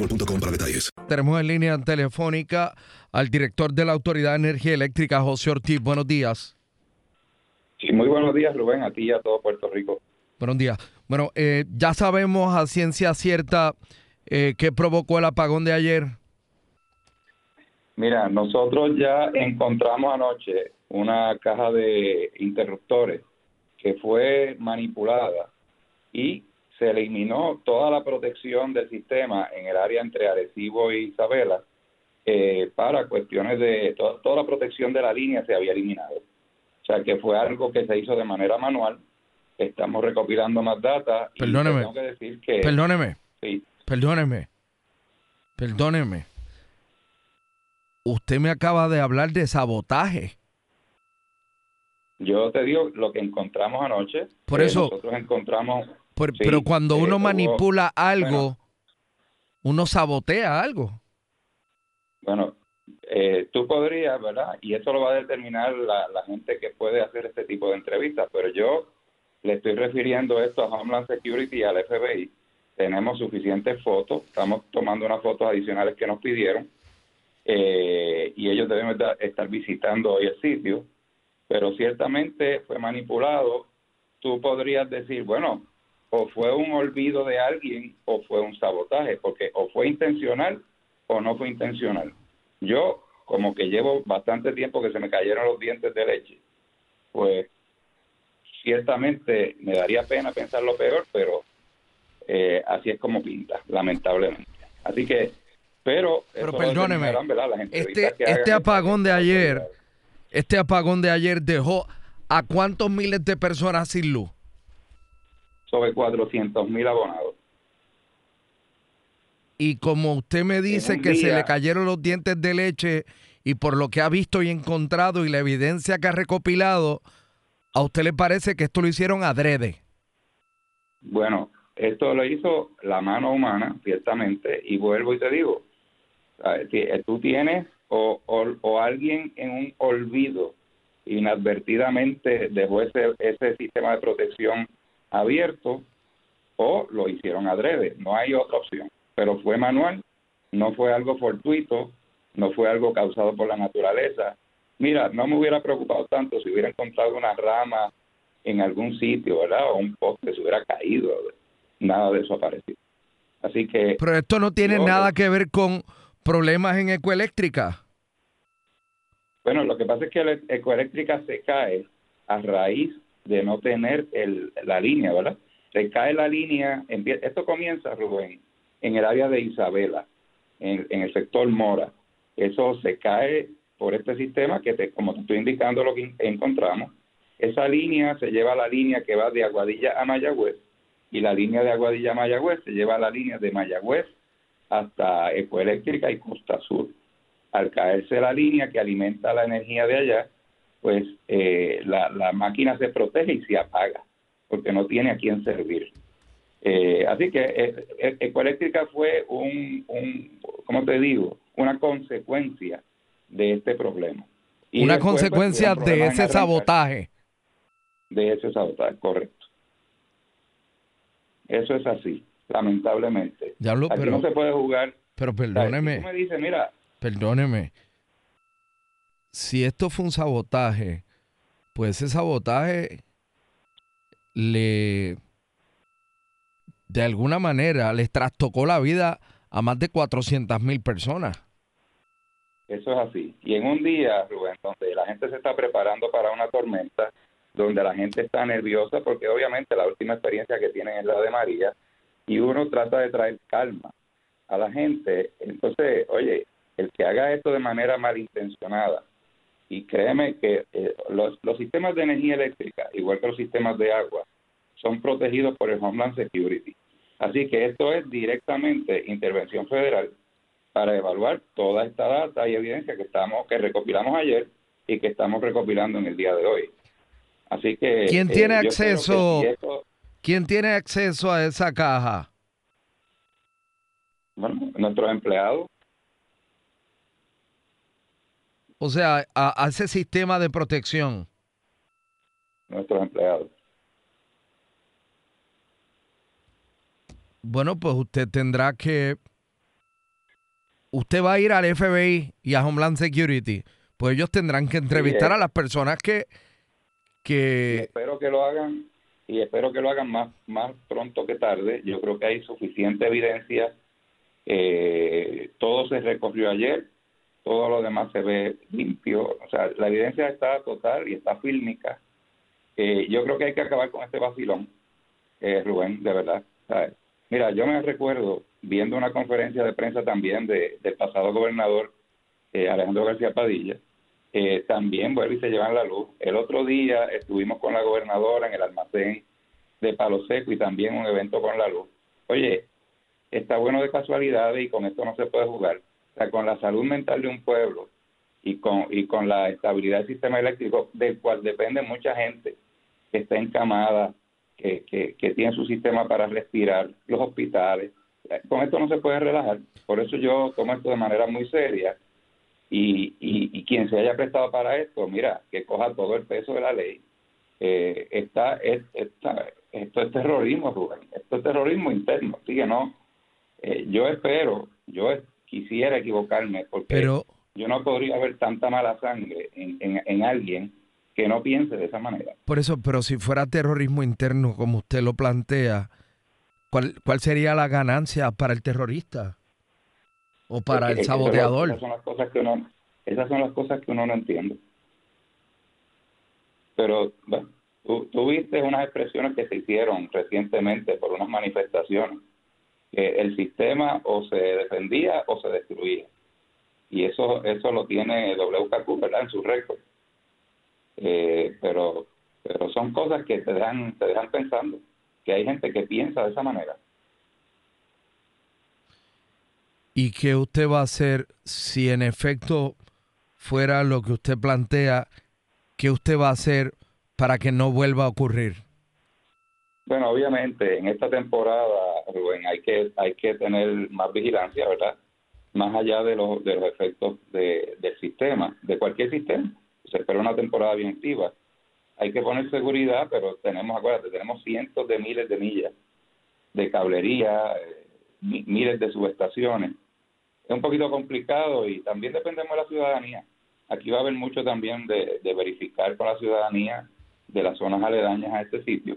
boostmobile.com para detalles. Tenemos en línea telefónica al director de la Autoridad de Energía Eléctrica, José Ortiz. Buenos días. Sí, muy buenos días, Rubén, a ti y a todo Puerto Rico. Buenos días. Bueno, eh, ya sabemos a ciencia cierta eh, qué provocó el apagón de ayer. Mira, nosotros ya encontramos anoche una caja de interruptores que fue manipulada y se eliminó toda la protección del sistema en el área entre Arecibo y Isabela eh, para cuestiones de to- toda la protección de la línea se había eliminado. O sea que fue algo que se hizo de manera manual. Estamos recopilando más data. y Perdóneme. tengo que decir que Perdóneme, sí, perdóneme, perdóneme. Usted me acaba de hablar de sabotaje. Yo te digo lo que encontramos anoche. Por que eso- Nosotros encontramos. Sí, pero cuando uno hubo- manipula algo, bueno, uno sabotea algo. Bueno, eh, tú podrías, ¿verdad? Y eso lo va a determinar la, la gente que puede hacer este tipo de entrevistas. Pero yo le estoy refiriendo esto a Homeland Security y al FBI. Tenemos suficientes fotos. Estamos tomando unas fotos adicionales que nos pidieron. eh, y ellos deben estar- estar visitando hoy el sitio. Pero ciertamente fue manipulado. Tú podrías decir, bueno, o fue un olvido de alguien o fue un sabotaje, porque o fue intencional o no fue intencional. Yo, como que llevo bastante tiempo que se me cayeron los dientes de leche, pues ciertamente me daría pena pensar lo peor, pero eh, así es como pinta, lamentablemente. Así que, pero... Pero perdóneme, este, este apagón de ayer, este apagón de ayer dejó a cuántos miles de personas sin luz. Sobre 400 mil abonados. Y como usted me dice que se le cayeron los dientes de leche y por lo que ha visto y encontrado y la evidencia que ha recopilado, ¿a usted le parece que esto lo hicieron adrede? Bueno, esto lo hizo la mano humana, ciertamente, y vuelvo y te digo, eh, tú tienes o, o- o alguien en un olvido inadvertidamente dejó ese, ese sistema de protección abierto o lo hicieron adrede, no hay otra opción, pero fue manual, no fue algo fortuito, no fue algo causado por la naturaleza. Mira, no me hubiera preocupado tanto si hubiera encontrado una rama en algún sitio, ¿verdad? O un poste se hubiera caído, nada de eso apareció. Así que Pero esto no tiene nada que ver con problemas en ecoeléctrica. Bueno, lo que pasa es que la ecoeléctrica se cae a raíz de no tener el, la línea, ¿verdad? Se cae la línea, esto comienza, Rubén, en el área de Isabela, en, el sector Mora. Eso se cae por este sistema que, te, como te estoy indicando lo que en- encontramos. Esa línea se lleva a la línea que va de Aguadilla a Mayagüez y la línea de Aguadilla Mayagüez se lleva a la línea de Mayagüez hasta Ecoeléctrica y Costa Sur. Al caerse la línea que alimenta la energía de allá, pues eh, la, la máquina se protege y se apaga, porque no tiene a quién servir. Eh, así que eh, eh, Ecoeléctrica fue un, un, ¿cómo te digo? Una consecuencia de este problema. Y Una después, pues, consecuencia de ese sabotaje. De ese sabotaje, correcto. Eso es así, lamentablemente. Diablo, Aquí pero, no se puede jugar. pero O sea, si perdóneme, tú me dices, mira, perdóneme. Si esto fue un sabotaje, pues ese sabotaje le, de alguna manera, les trastocó la vida a más de 400 mil personas. Eso es así. Y en un día, Rubén, donde la gente se está preparando para una tormenta, donde la gente está nerviosa, porque obviamente la última experiencia que tienen es la de María, y uno trata de traer calma a la gente. Entonces, oye, el que haga esto de manera malintencionada, y créeme que eh, los, los sistemas de energía eléctrica, igual que los sistemas de agua, son protegidos por el Homeland Security. Así que esto es directamente intervención federal para evaluar toda esta data y evidencia que estamos que recopilamos ayer y que estamos recopilando en el día de hoy. Así que ¿Quién eh, tiene acceso? si esto- ¿Quién tiene acceso a esa caja? bueno, nuestros empleados, O sea, a, a ese sistema de protección. nuestros empleados. Bueno, pues usted tendrá que... Usted va a ir al FBI y a Homeland Security. Pues ellos tendrán que entrevistar eh. a las personas que... Y que espero que lo hagan y espero que lo hagan más más pronto que tarde. Yo creo que hay suficiente evidencia. Eh, todo se recorrió ayer, todo lo demás se ve limpio. O sea, la evidencia está total y está fílmica. Eh, yo creo que hay que acabar con este vacilón, eh, Rubén, de verdad. Mira, yo me recuerdo viendo una conferencia de prensa también de, del pasado gobernador eh, Alejandro García Padilla, eh, también vuelve y se llevan la luz. El otro día estuvimos con la gobernadora en el almacén de Palo Seco y también un evento con la luz. Oye, está bueno de casualidades y con esto no se puede jugar. Con la salud mental de un pueblo y con, y con la estabilidad del sistema eléctrico, del cual depende mucha gente que está encamada, que, que, que tiene su sistema para respirar, los hospitales. Con esto no se puede relajar. Por eso yo tomo esto de manera muy seria y, y, quien se haya prestado para esto, mira, que coja todo el peso de la ley. Eh, está, es- está- esto es terrorismo, Rubén. Esto es terrorismo interno. Así que no, eh, yo espero, yo quisiera equivocarme porque pero yo no podría ver tanta mala sangre en, en, en alguien que no piense de esa manera. por eso, pero si fuera terrorismo interno como usted lo plantea, ¿cuál, cuál sería la ganancia para el terrorista? O para el saboteador. Esas son las cosas que uno, esas son las cosas que uno no entiende. Pero bueno, tú, tú viste unas expresiones que se hicieron recientemente por unas manifestaciones que el sistema o se defendía o se destruía y eso eso lo tiene WKQ verdad en su récord Eh, pero pero son cosas que te dejan te dejan pensando que hay gente que piensa de esa manera ¿Y qué usted va a hacer si en efecto fuera lo que usted plantea? ¿Qué usted va a hacer para que no vuelva a ocurrir? Bueno, obviamente en esta temporada, Rubén, hay que hay que tener más vigilancia, ¿verdad? Más allá de los de los efectos de, del sistema, de cualquier sistema. Se espera una temporada bien activa. Hay que poner seguridad, pero tenemos, acuérdate, tenemos cientos de miles de millas de cablería, eh, mi- miles de subestaciones. Es un poquito complicado y también dependemos de la ciudadanía. Aquí va a haber mucho también de, de verificar con la ciudadanía de las zonas aledañas a este sitio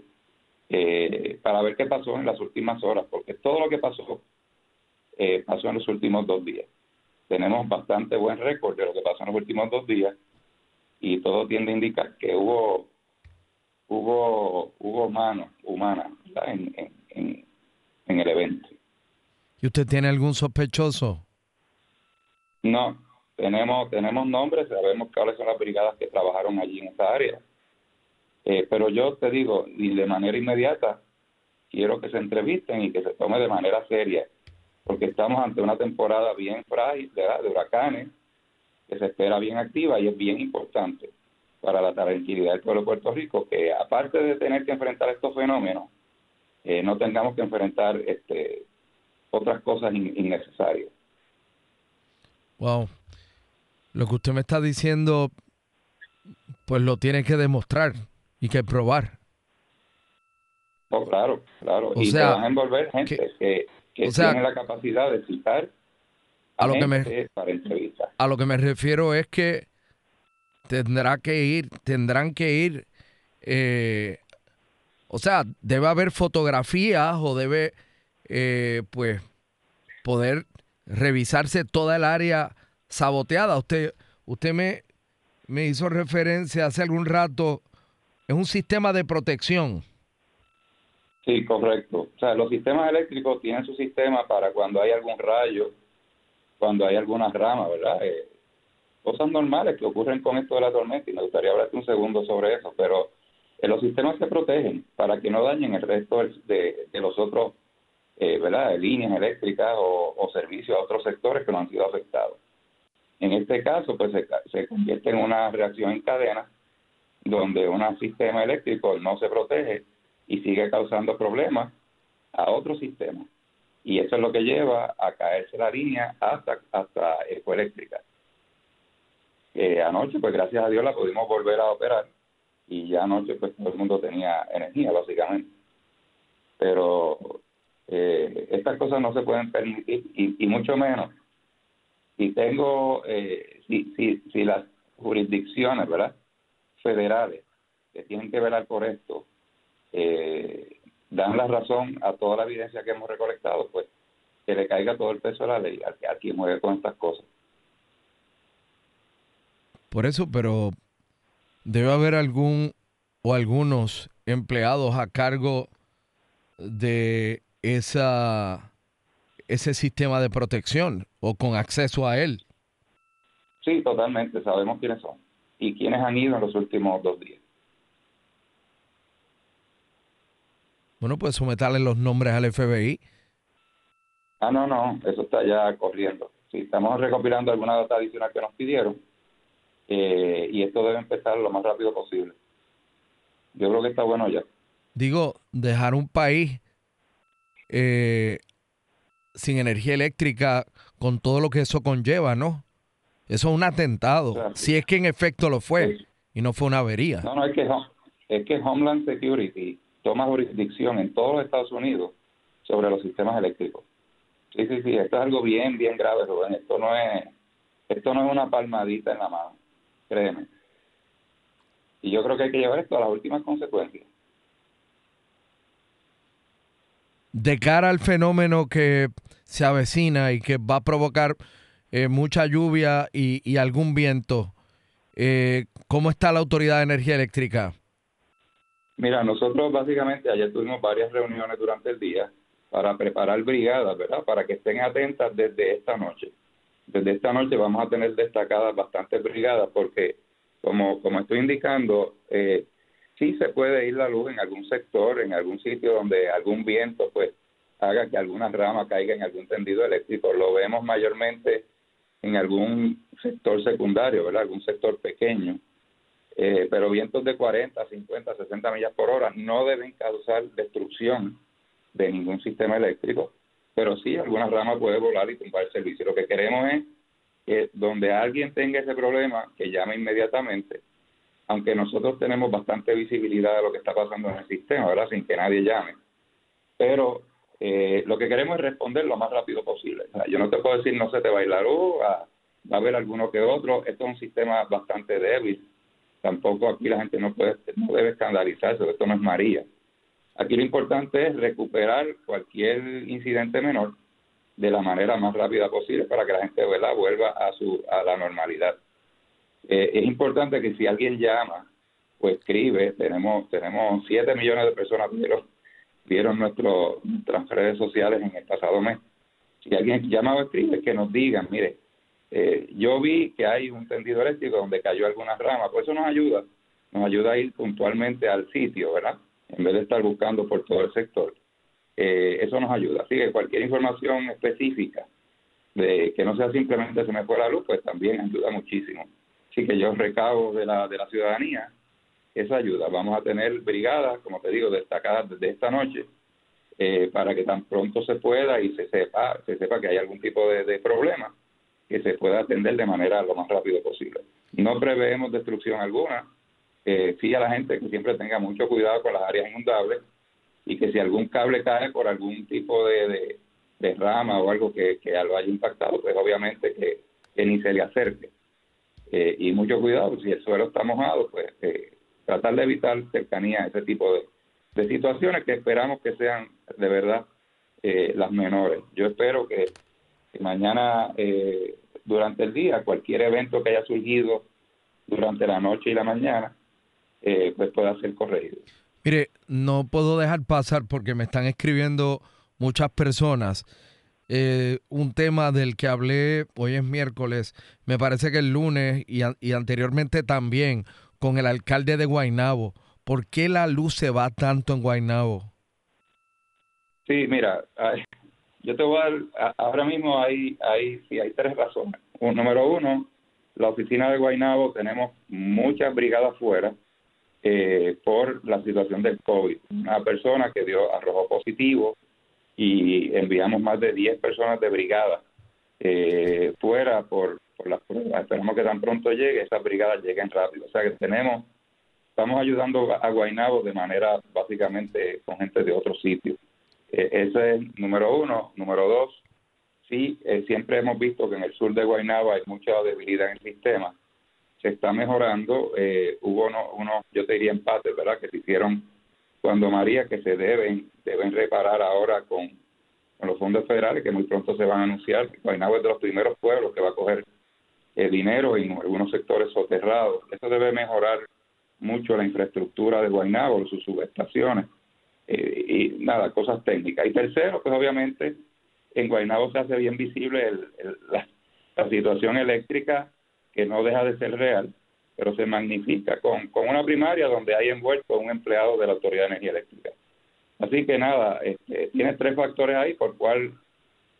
eh, para ver qué pasó en las últimas horas, porque todo lo que pasó eh, pasó en los últimos dos días. Tenemos bastante buen récord de lo que pasó en los últimos dos días y todo tiende a indicar que hubo hubo hubo mano humana en, en, en, en el evento. ¿Y usted tiene algún sospechoso? No, tenemos tenemos nombres, sabemos cuáles son las brigadas que trabajaron allí en esa área. Eh, pero yo te digo, y de manera inmediata, quiero que se entrevisten y que se tome de manera seria, porque estamos ante una temporada bien frágil de, huracanes, que se espera bien activa y es bien importante para la tranquilidad del pueblo de Puerto Rico que aparte de tener que enfrentar estos fenómenos, eh, no tengamos que enfrentar este, otras cosas innecesarias. Wow. Lo que usted me está diciendo, pues lo tiene que demostrar y que probar. Oh, claro, claro. y se van a envolver gente que, que tiene la capacidad de citar a, lo que me, para entrevistas. A lo que me refiero es que tendrá que ir, tendrán que ir, eh, o sea, debe haber fotografías o debe, eh, pues, poder revisarse toda el área saboteada. Usted, usted me, me hizo referencia hace algún rato, es un sistema de protección. Sí, correcto. O sea, los sistemas eléctricos tienen su sistema para cuando hay algún rayo, cuando hay algunas ramas, ¿verdad? Eh, cosas normales que ocurren con esto de la tormenta y me gustaría hablarte un segundo sobre eso, pero eh, los sistemas se protegen para que no dañen el resto de, los otros eh, ¿verdad? líneas eléctricas o, servicios a otros sectores que no han sido afectados. En este caso, pues se, convierte en una reacción en cadena donde un sistema eléctrico no se protege y sigue causando problemas a otro sistema. Y eso es lo que lleva a caerse la línea hasta, hasta ecoeléctrica. Eh, anoche, pues gracias a Dios la pudimos volver a operar y ya anoche pues todo el mundo tenía energía básicamente. Pero eh, estas cosas no se pueden permitir y, mucho menos si tengo, eh, si, si, si las jurisdicciones, ¿verdad? Federales que tienen que velar por esto, eh, dan la razón a toda la evidencia que hemos recolectado, pues que le caiga todo el peso de la ley a, a quien mueve con estas cosas. Por eso, pero debe haber algún o algunos empleados a cargo de esa, ese sistema de protección o con acceso a él. Sí, totalmente, sabemos quiénes son y quiénes han ido en los últimos dos días. Bueno, pues someterle los nombres al FBI. Ah, no, no, eso está ya corriendo. Sí, estamos recopilando alguna data adicional que nos pidieron eh, y esto debe empezar lo más rápido posible. Yo creo que está bueno ya. Digo, dejar un país eh, sin energía eléctrica con todo lo que eso conlleva, ¿no? Eso es un atentado, si es que en efecto lo fue y no fue una avería. No, no, es que, es que Homeland Security toma jurisdicción en todos los Estados Unidos sobre los sistemas eléctricos. Sí, sí, sí, esto es algo bien, bien grave, Rubén. Esto no es, esto no es una palmadita en la mano, créeme. Y yo creo que hay que llevar esto a las últimas consecuencias. de cara al fenómeno que se avecina y que va a provocar eh, mucha lluvia y, algún viento, eh, ¿cómo está la Autoridad de Energía Eléctrica? Mira, nosotros básicamente ayer tuvimos varias reuniones durante el día para preparar brigadas, ¿verdad? Para que estén atentas desde esta noche. Desde esta noche vamos a tener destacadas bastantes brigadas porque, como, como estoy indicando, eh, sí se puede ir la luz en algún sector, en algún sitio donde algún viento pues haga que alguna rama caiga en algún tendido eléctrico. Lo vemos mayormente en algún sector secundario, ¿verdad? Algún sector pequeño. Eh, pero vientos de 40, 50, 60 millas por hora no deben causar destrucción de ningún sistema eléctrico, pero sí alguna rama puede volar y tumbar el servicio. Lo que queremos es que donde alguien tenga ese problema, que llame inmediatamente aunque nosotros tenemos bastante visibilidad de lo que está pasando en el sistema, ¿verdad? Sin que nadie llame. Pero eh, lo que queremos es responder lo más rápido posible. yo no te puedo decir no se te luz, va a haber alguno que otro. Esto es un sistema bastante débil. Tampoco aquí la gente no, puede, no debe escandalizarse, esto no es María. Aquí lo importante es recuperar cualquier incidente menor de la manera más rápida posible para que la gente vuelva a, su, a la normalidad. Eh, es importante que si alguien llama o escribe, tenemos tenemos 7 millones de personas que vieron, vieron nuestro, nuestras redes sociales en el pasado mes. Si alguien llama o escribe, que nos digan, mire, eh, yo vi que hay un tendido eléctrico donde cayó alguna rama, pues eso nos ayuda, nos ayuda a ir puntualmente al sitio, ¿verdad? En vez de estar buscando por todo el sector. eh, eso nos ayuda. Así que cualquier información específica de que no sea simplemente se me fue la luz, pues también ayuda muchísimo. Así que yo recabo de la, de la ciudadanía esa ayuda. Vamos a tener brigadas, como te digo, destacadas desde esta noche eh, para que tan pronto se pueda y se sepa, se sepa que hay algún tipo de, problema que se pueda atender de manera lo más rápido posible. No preveemos destrucción alguna. Eh, a la gente que siempre tenga mucho cuidado con las áreas inundables y que si algún cable cae por algún tipo de, de, rama o algo que, que, lo haya impactado, pues obviamente que, ni se le acerque. Eh, y mucho cuidado, si el suelo está mojado, pues eh, tratar de evitar cercanía a ese tipo de, de situaciones que esperamos que sean de verdad eh, las menores. Yo espero que, mañana, eh, durante el día, cualquier evento que haya surgido durante la noche y la mañana, eh, pues pueda ser corregido. Mire, no puedo dejar pasar porque me están escribiendo muchas personas. un tema del que hablé hoy es miércoles, me parece que el lunes y, y anteriormente también con el alcalde de Guaynabo ¿Por qué la luz se va tanto en Guaynabo? Sí, mira, yo te voy a dar, ahora mismo hay, hay, sí, hay tres razones. número uno, la oficina de Guaynabo tenemos muchas brigadas fuera eh, por la situación del COVID. Una persona que dio arrojo positivo y enviamos más de 10 personas de brigada eh, fuera por, las pruebas. Esperamos que tan pronto llegue, esas brigadas lleguen rápido. O sea que tenemos estamos ayudando a Guainabo de manera básicamente con gente de otros sitios. Eh, ese es número uno. Número dos, sí, eh, siempre hemos visto que en el sur de Guainabo hay mucha debilidad en el sistema. Se está mejorando. Eh, hubo unos, yo te diría, empates, ¿verdad?, que se hicieron cuando María, que se deben, deben reparar ahora con, con los fondos federales, que muy pronto se van a anunciar. Guainabo es de los primeros pueblos que va a coger el dinero en algunos sectores soterrados. Eso debe mejorar mucho la infraestructura de Guaynabo, sus subestaciones eh, y nada, cosas técnicas. Y tercero, pues obviamente en Guaynabo se hace bien visible la, situación eléctrica que no deja de ser real, pero se magnifica con, con una primaria donde hay envuelto un empleado de la Autoridad de Energía Eléctrica. Así que nada, este, tiene tres factores ahí por cual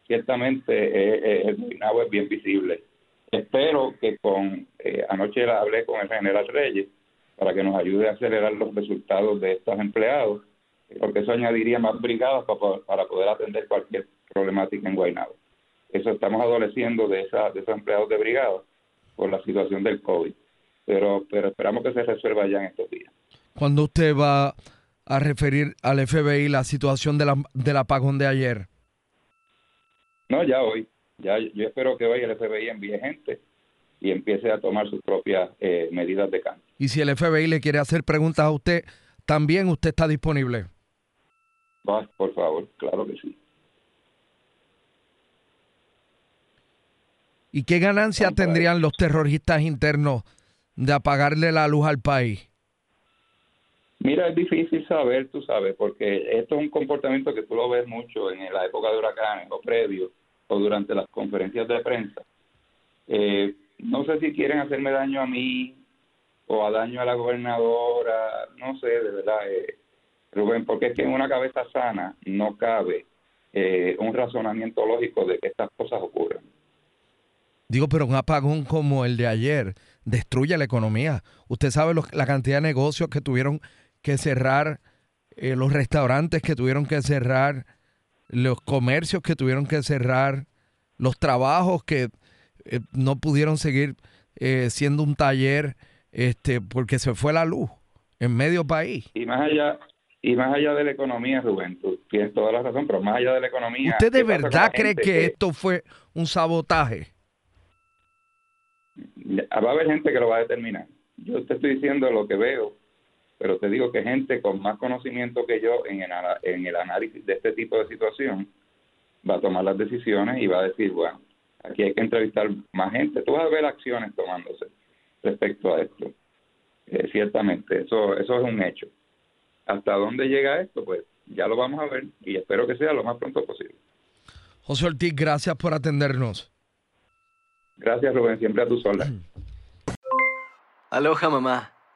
ciertamente eh, eh, el Guaynabo es bien visible. Espero que con, anoche hablé con el general Reyes, para que nos ayude a acelerar los resultados de estos empleados, porque eso añadiría más brigadas para, poder atender cualquier problemática en Guaynabo. Eso estamos adoleciendo de, esa, de esos empleados de brigada por la situación del COVID, pero, pero esperamos que se resuelva ya en estos días. ¿Cuándo usted va a referir al FBI la situación de la, del apagón de ayer? No, ya hoy. Ya, yo espero que hoy el FBI envíe gente y empiece a tomar sus propias eh, medidas de cambio. Y si el FBI le quiere hacer preguntas a usted, también usted está disponible. Va, por favor, claro que sí. ¿Y qué ganancia tendrían los terroristas internos de apagarle la luz al país? Mira, es difícil saber, tú sabes, porque esto es un comportamiento que tú lo ves mucho en la época de huracanes o previo o durante las conferencias de prensa. Eh, no sé si quieren hacerme daño a mí o a daño a la gobernadora, no sé, de verdad, eh, Rubén, porque es que en una cabeza sana no cabe eh, un razonamiento lógico de que estas cosas ocurran. Digo, pero un apagón como el de ayer destruye la economía. Usted sabe la cantidad de negocios que tuvieron que cerrar, eh, los restaurantes que tuvieron que cerrar, los comercios que tuvieron que cerrar, los trabajos que eh, no pudieron seguir eh, siendo un taller este porque se fue la luz en medio país. Y más allá y más allá de la economía, Rubén, tú tienes toda la razón, pero más allá de la economía. ¿Usted de verdad cree que, esto fue un sabotaje? Va a haber gente que lo va a determinar. Yo te estoy diciendo lo que veo, pero te digo que gente con más conocimiento que yo en el, en el análisis de este tipo de situación va a tomar las decisiones y va a decir, bueno, Aquí hay que entrevistar más gente. Tú vas a ver acciones tomándose respecto a esto. Eh, ciertamente, eso, eso es un hecho. ¿Hasta dónde llega esto? Pues ya lo vamos a ver y espero que sea lo más pronto posible. José Ortiz, gracias por atendernos. Gracias, Rubén, siempre a tu sola. Aloha, mamá.